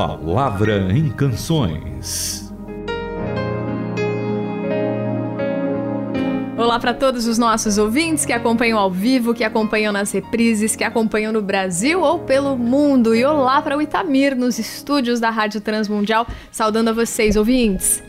Palavra em Canções. Olá para todos os nossos ouvintes que acompanham ao vivo, que acompanham nas reprises, que acompanham no Brasil ou pelo mundo. E olá para o Itamir nos estúdios da Rádio Transmundial, saudando a vocês, ouvintes.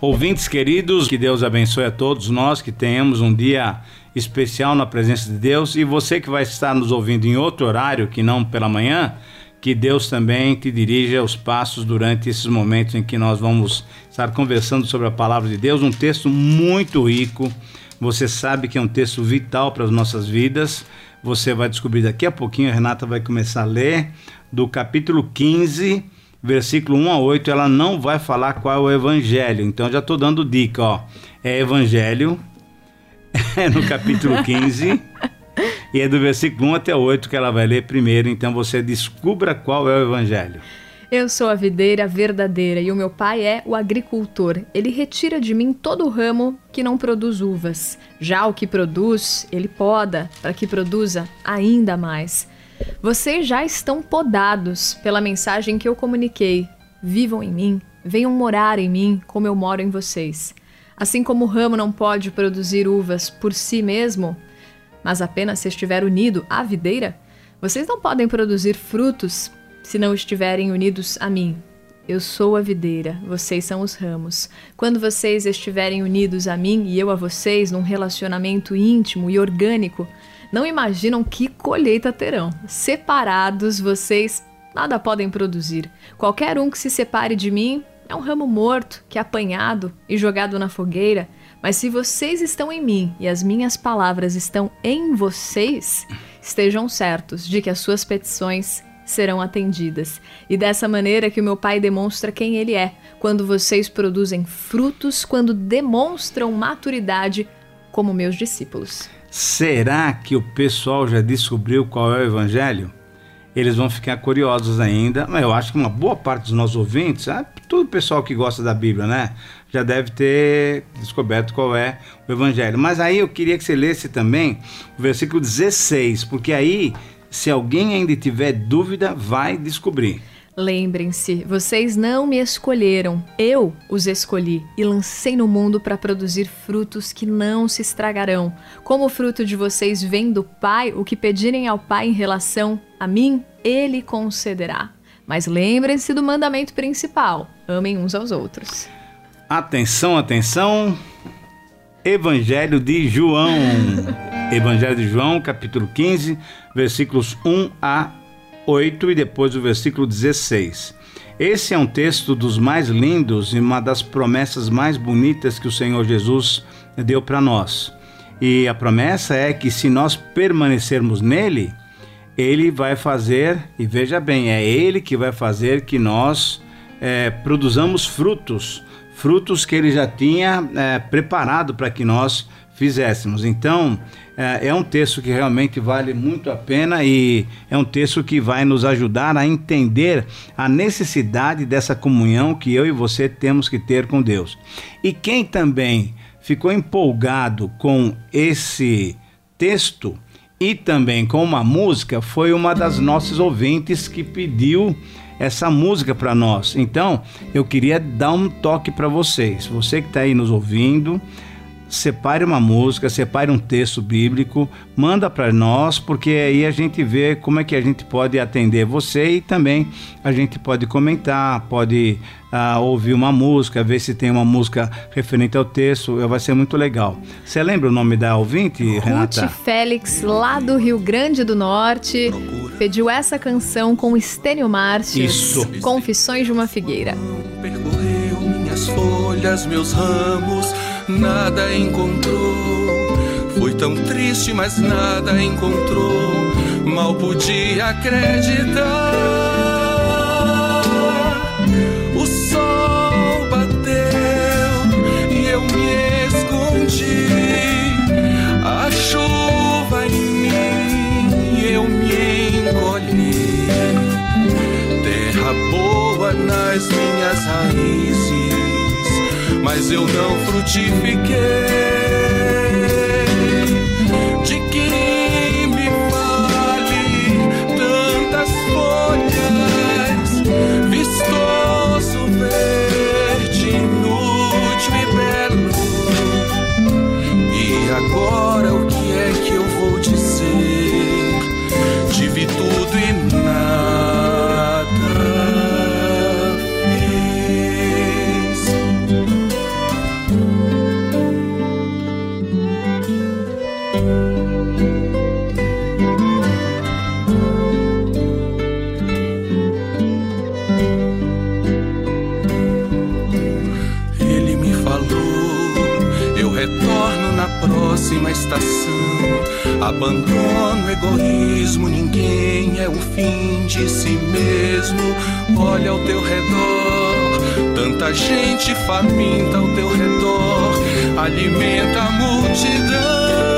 Ouvintes queridos, que Deus abençoe a todos nós, que tenhamos um dia especial na presença de Deus. E você que vai estar nos ouvindo em outro horário, que não pela manhã, que Deus também te dirija os passos durante esses momentos em que nós vamos estar conversando sobre a palavra de Deus, um texto muito rico. Você sabe que é um texto vital para as nossas vidas. Você vai descobrir daqui a pouquinho, a Renata vai começar a ler do capítulo 15, versículo 1 a 8. Ela não vai falar qual é o evangelho, então já estou dando dica, ó. É evangelho, é no capítulo 15. E é do versículo 1 até 8 que ela vai ler primeiro, então você descubra qual é o evangelho. Eu sou a videira verdadeira e o meu pai é o agricultor. Ele retira de mim todo o ramo que não produz uvas. Já o que produz, ele poda, para que produza ainda mais. Vocês já estão podados pela mensagem que eu comuniquei. Vivam em mim, venham morar em mim, como eu moro em vocês. Assim como o ramo não pode produzir uvas por si mesmo, mas apenas se estiver unido à videira, vocês não podem produzir frutos se não estiverem unidos a mim. Eu sou a videira, vocês são os ramos. Quando vocês estiverem unidos a mim e eu a vocês num relacionamento íntimo e orgânico, não imaginam que colheita terão. Separados, vocês nada podem produzir. Qualquer um que se separe de mim é um ramo morto que é apanhado e jogado na fogueira. Mas se vocês estão em mim e as minhas palavras estão em vocês, estejam certos de que as suas petições serão atendidas. E dessa maneira que o meu Pai demonstra quem Ele é, quando vocês produzem frutos, quando demonstram maturidade como meus discípulos. Será que o pessoal já descobriu qual é o Evangelho? Eles vão ficar curiosos ainda, mas eu acho que uma boa parte dos nossos ouvintes, ah, todo o pessoal que gosta da Bíblia, né? Já deve ter descoberto qual é o Evangelho. Mas aí eu queria que você lesse também o versículo 16, porque aí, se alguém ainda tiver dúvida, vai descobrir. Lembrem-se, vocês não me escolheram, eu os escolhi e lancei no mundo para produzir frutos que não se estragarão. Como o fruto de vocês vem do Pai, o que pedirem ao Pai em relação a mim, Ele concederá. Mas lembrem-se do mandamento principal: amem uns aos outros. Atenção, atenção. Evangelho de João. Evangelho de João, capítulo 15, versículos 1 a 8 e depois o versículo 16. Esse é um texto dos mais lindos e uma das promessas mais bonitas que o Senhor Jesus deu para nós. E a promessa é que se nós permanecermos nele, ele vai fazer, e veja bem, é ele que vai fazer que nós é, produzamos frutos, frutos que ele já tinha é, preparado para que nós fizéssemos. Então, é, é, um texto que realmente vale muito a pena e é um texto que vai nos ajudar a entender a necessidade dessa comunhão que eu e você temos que ter com Deus. E quem também ficou empolgado com esse texto e também com uma música foi uma das nossas ouvintes que pediu essa música para nós. Então, eu queria dar um toque para vocês. Você que está aí nos ouvindo, separe uma música, separe um texto bíblico, manda para nós, porque aí a gente vê como é que a gente pode atender você e também a gente pode comentar, pode uh, ouvir uma música, ver se tem uma música referente ao texto, vai ser muito legal. Você lembra o nome da ouvinte, Ruth Renata? Ruth Félix, lá do Rio Grande do Norte, pediu essa canção com Estênio Márcios, Isso. Confissões de uma Figueira. Percorreu minhas folhas, meus ramos nada encontrou. Foi tão triste, mas nada encontrou. Mal podia acreditar. Mas eu não frutifiquei. Próxima estação. Abandono egoísmo, ninguém é o fim de si mesmo. Olha ao teu redor, tanta gente faminta ao teu redor, alimenta a multidão.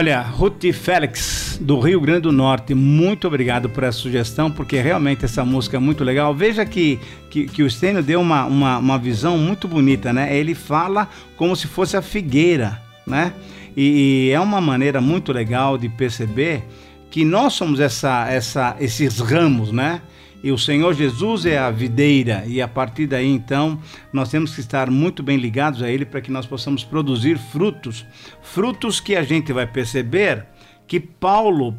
Olha, Ruth Félix, do Rio Grande do Norte, muito obrigado por essa sugestão, porque realmente essa música é muito legal. Veja que, que, que o Stênio deu uma, uma, uma visão muito bonita, né? Ele fala como se fosse a figueira, né? E, e é uma maneira muito legal de perceber que nós somos essa, essa, esses ramos, né? E o Senhor Jesus é a videira, e a partir daí então nós temos que estar muito bem ligados a Ele para que nós possamos produzir frutos, frutos que a gente vai perceber que Paulo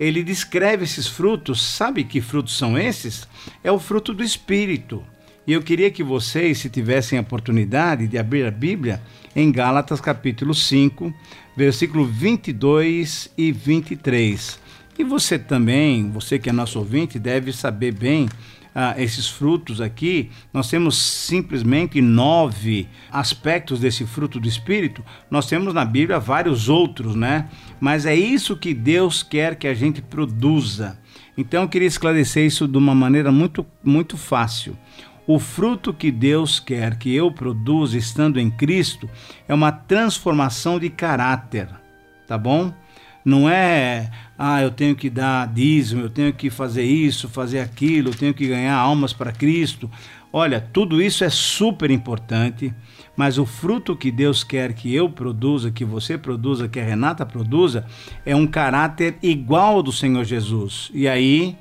ele descreve esses frutos, sabe que frutos são esses? É o fruto do Espírito. E eu queria que vocês, se tivessem a oportunidade de abrir a Bíblia em Gálatas capítulo 5, versículo 22 e 23. E você também, você que é nosso ouvinte, deve saber bem ah, esses frutos aqui. Nós temos simplesmente nove aspectos desse fruto do Espírito. Nós temos na Bíblia vários outros, né? Mas é isso que Deus quer que a gente produza. Então eu queria esclarecer isso de uma maneira muito, muito fácil. O fruto que Deus quer que eu produza estando em Cristo é uma transformação de caráter, tá bom? Não é, ah, eu tenho que dar dízimo, eu tenho que fazer isso, fazer aquilo, eu tenho que ganhar almas para Cristo. Olha, tudo isso é super importante, mas o fruto que Deus quer que eu produza, que você produza, que a Renata produza, é um caráter igual ao do Senhor Jesus. E aí,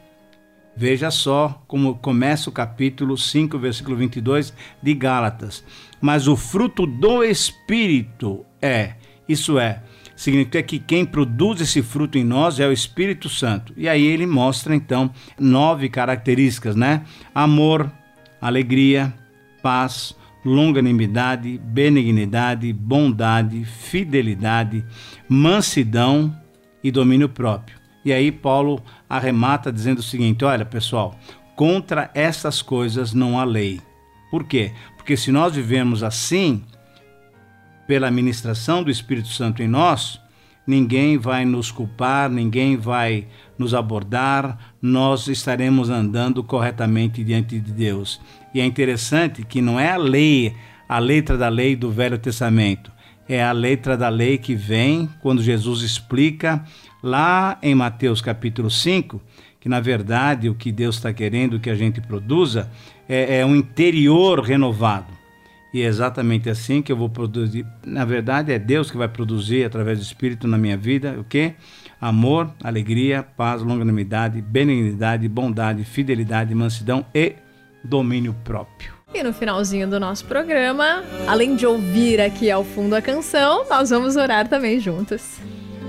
veja só como começa o capítulo 5, versículo 22 de Gálatas. Mas o fruto do Espírito é, isso é, significa que quem produz esse fruto em nós é o Espírito Santo. E aí ele mostra então nove características, né? Amor, alegria, paz, longanimidade, benignidade, bondade, fidelidade, mansidão e domínio próprio. E aí Paulo arremata dizendo o seguinte: olha, pessoal, contra essas coisas não há lei. Por quê? Porque se nós vivemos assim, pela ministração do Espírito Santo em nós, ninguém vai nos culpar, ninguém vai nos abordar, nós estaremos andando corretamente diante de Deus. E é interessante que não é a lei, a letra da lei do Velho Testamento, é a letra da lei que vem quando Jesus explica lá em Mateus capítulo 5, que na verdade o que Deus está querendo que a gente produza é, é um interior renovado. E é exatamente assim que eu vou produzir. Na verdade, é Deus que vai produzir através do Espírito na minha vida o quê? Amor, alegria, paz, longanimidade, benignidade, bondade, fidelidade, mansidão e domínio próprio. E no finalzinho do nosso programa, além de ouvir aqui ao fundo a canção, nós vamos orar também juntos.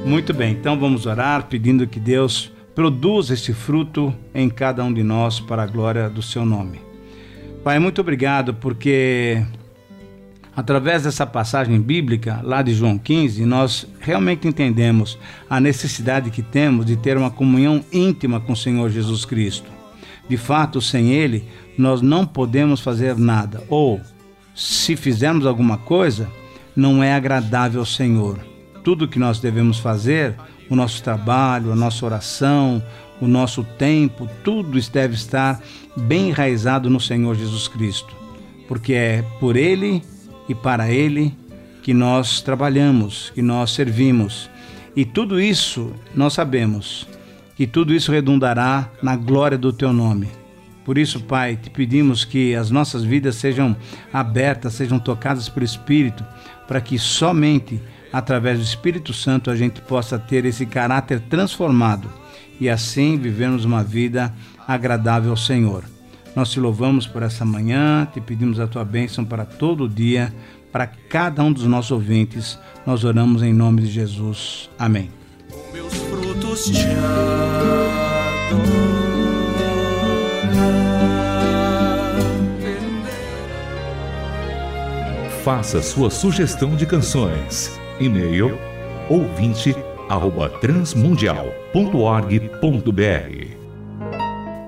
Muito bem, então vamos orar pedindo que Deus produza esse fruto em cada um de nós para a glória do seu nome. Pai, muito obrigado porque Através dessa passagem bíblica, lá de João 15, nós realmente entendemos a necessidade que temos de ter uma comunhão íntima com o Senhor Jesus Cristo. De fato, sem Ele, nós não podemos fazer nada, ou, se fizermos alguma coisa, não é agradável ao Senhor. Tudo que nós devemos fazer, o nosso trabalho, a nossa oração, o nosso tempo, tudo deve estar bem enraizado no Senhor Jesus Cristo, porque é por Ele e para Ele que nós trabalhamos, que nós servimos. E tudo isso nós sabemos que tudo isso redundará na glória do Teu nome. Por isso, Pai, te pedimos que as nossas vidas sejam abertas, sejam tocadas pelo Espírito, para que somente através do Espírito Santo a gente possa ter esse caráter transformado e assim vivermos uma vida agradável ao Senhor. Nós te louvamos por essa manhã, te pedimos a tua bênção para todo o dia, para cada um dos nossos ouvintes. Nós oramos em nome de Jesus. Amém. Com meus frutos te Faça sua sugestão de canções. E-mail ouvinte@transmundial.org.br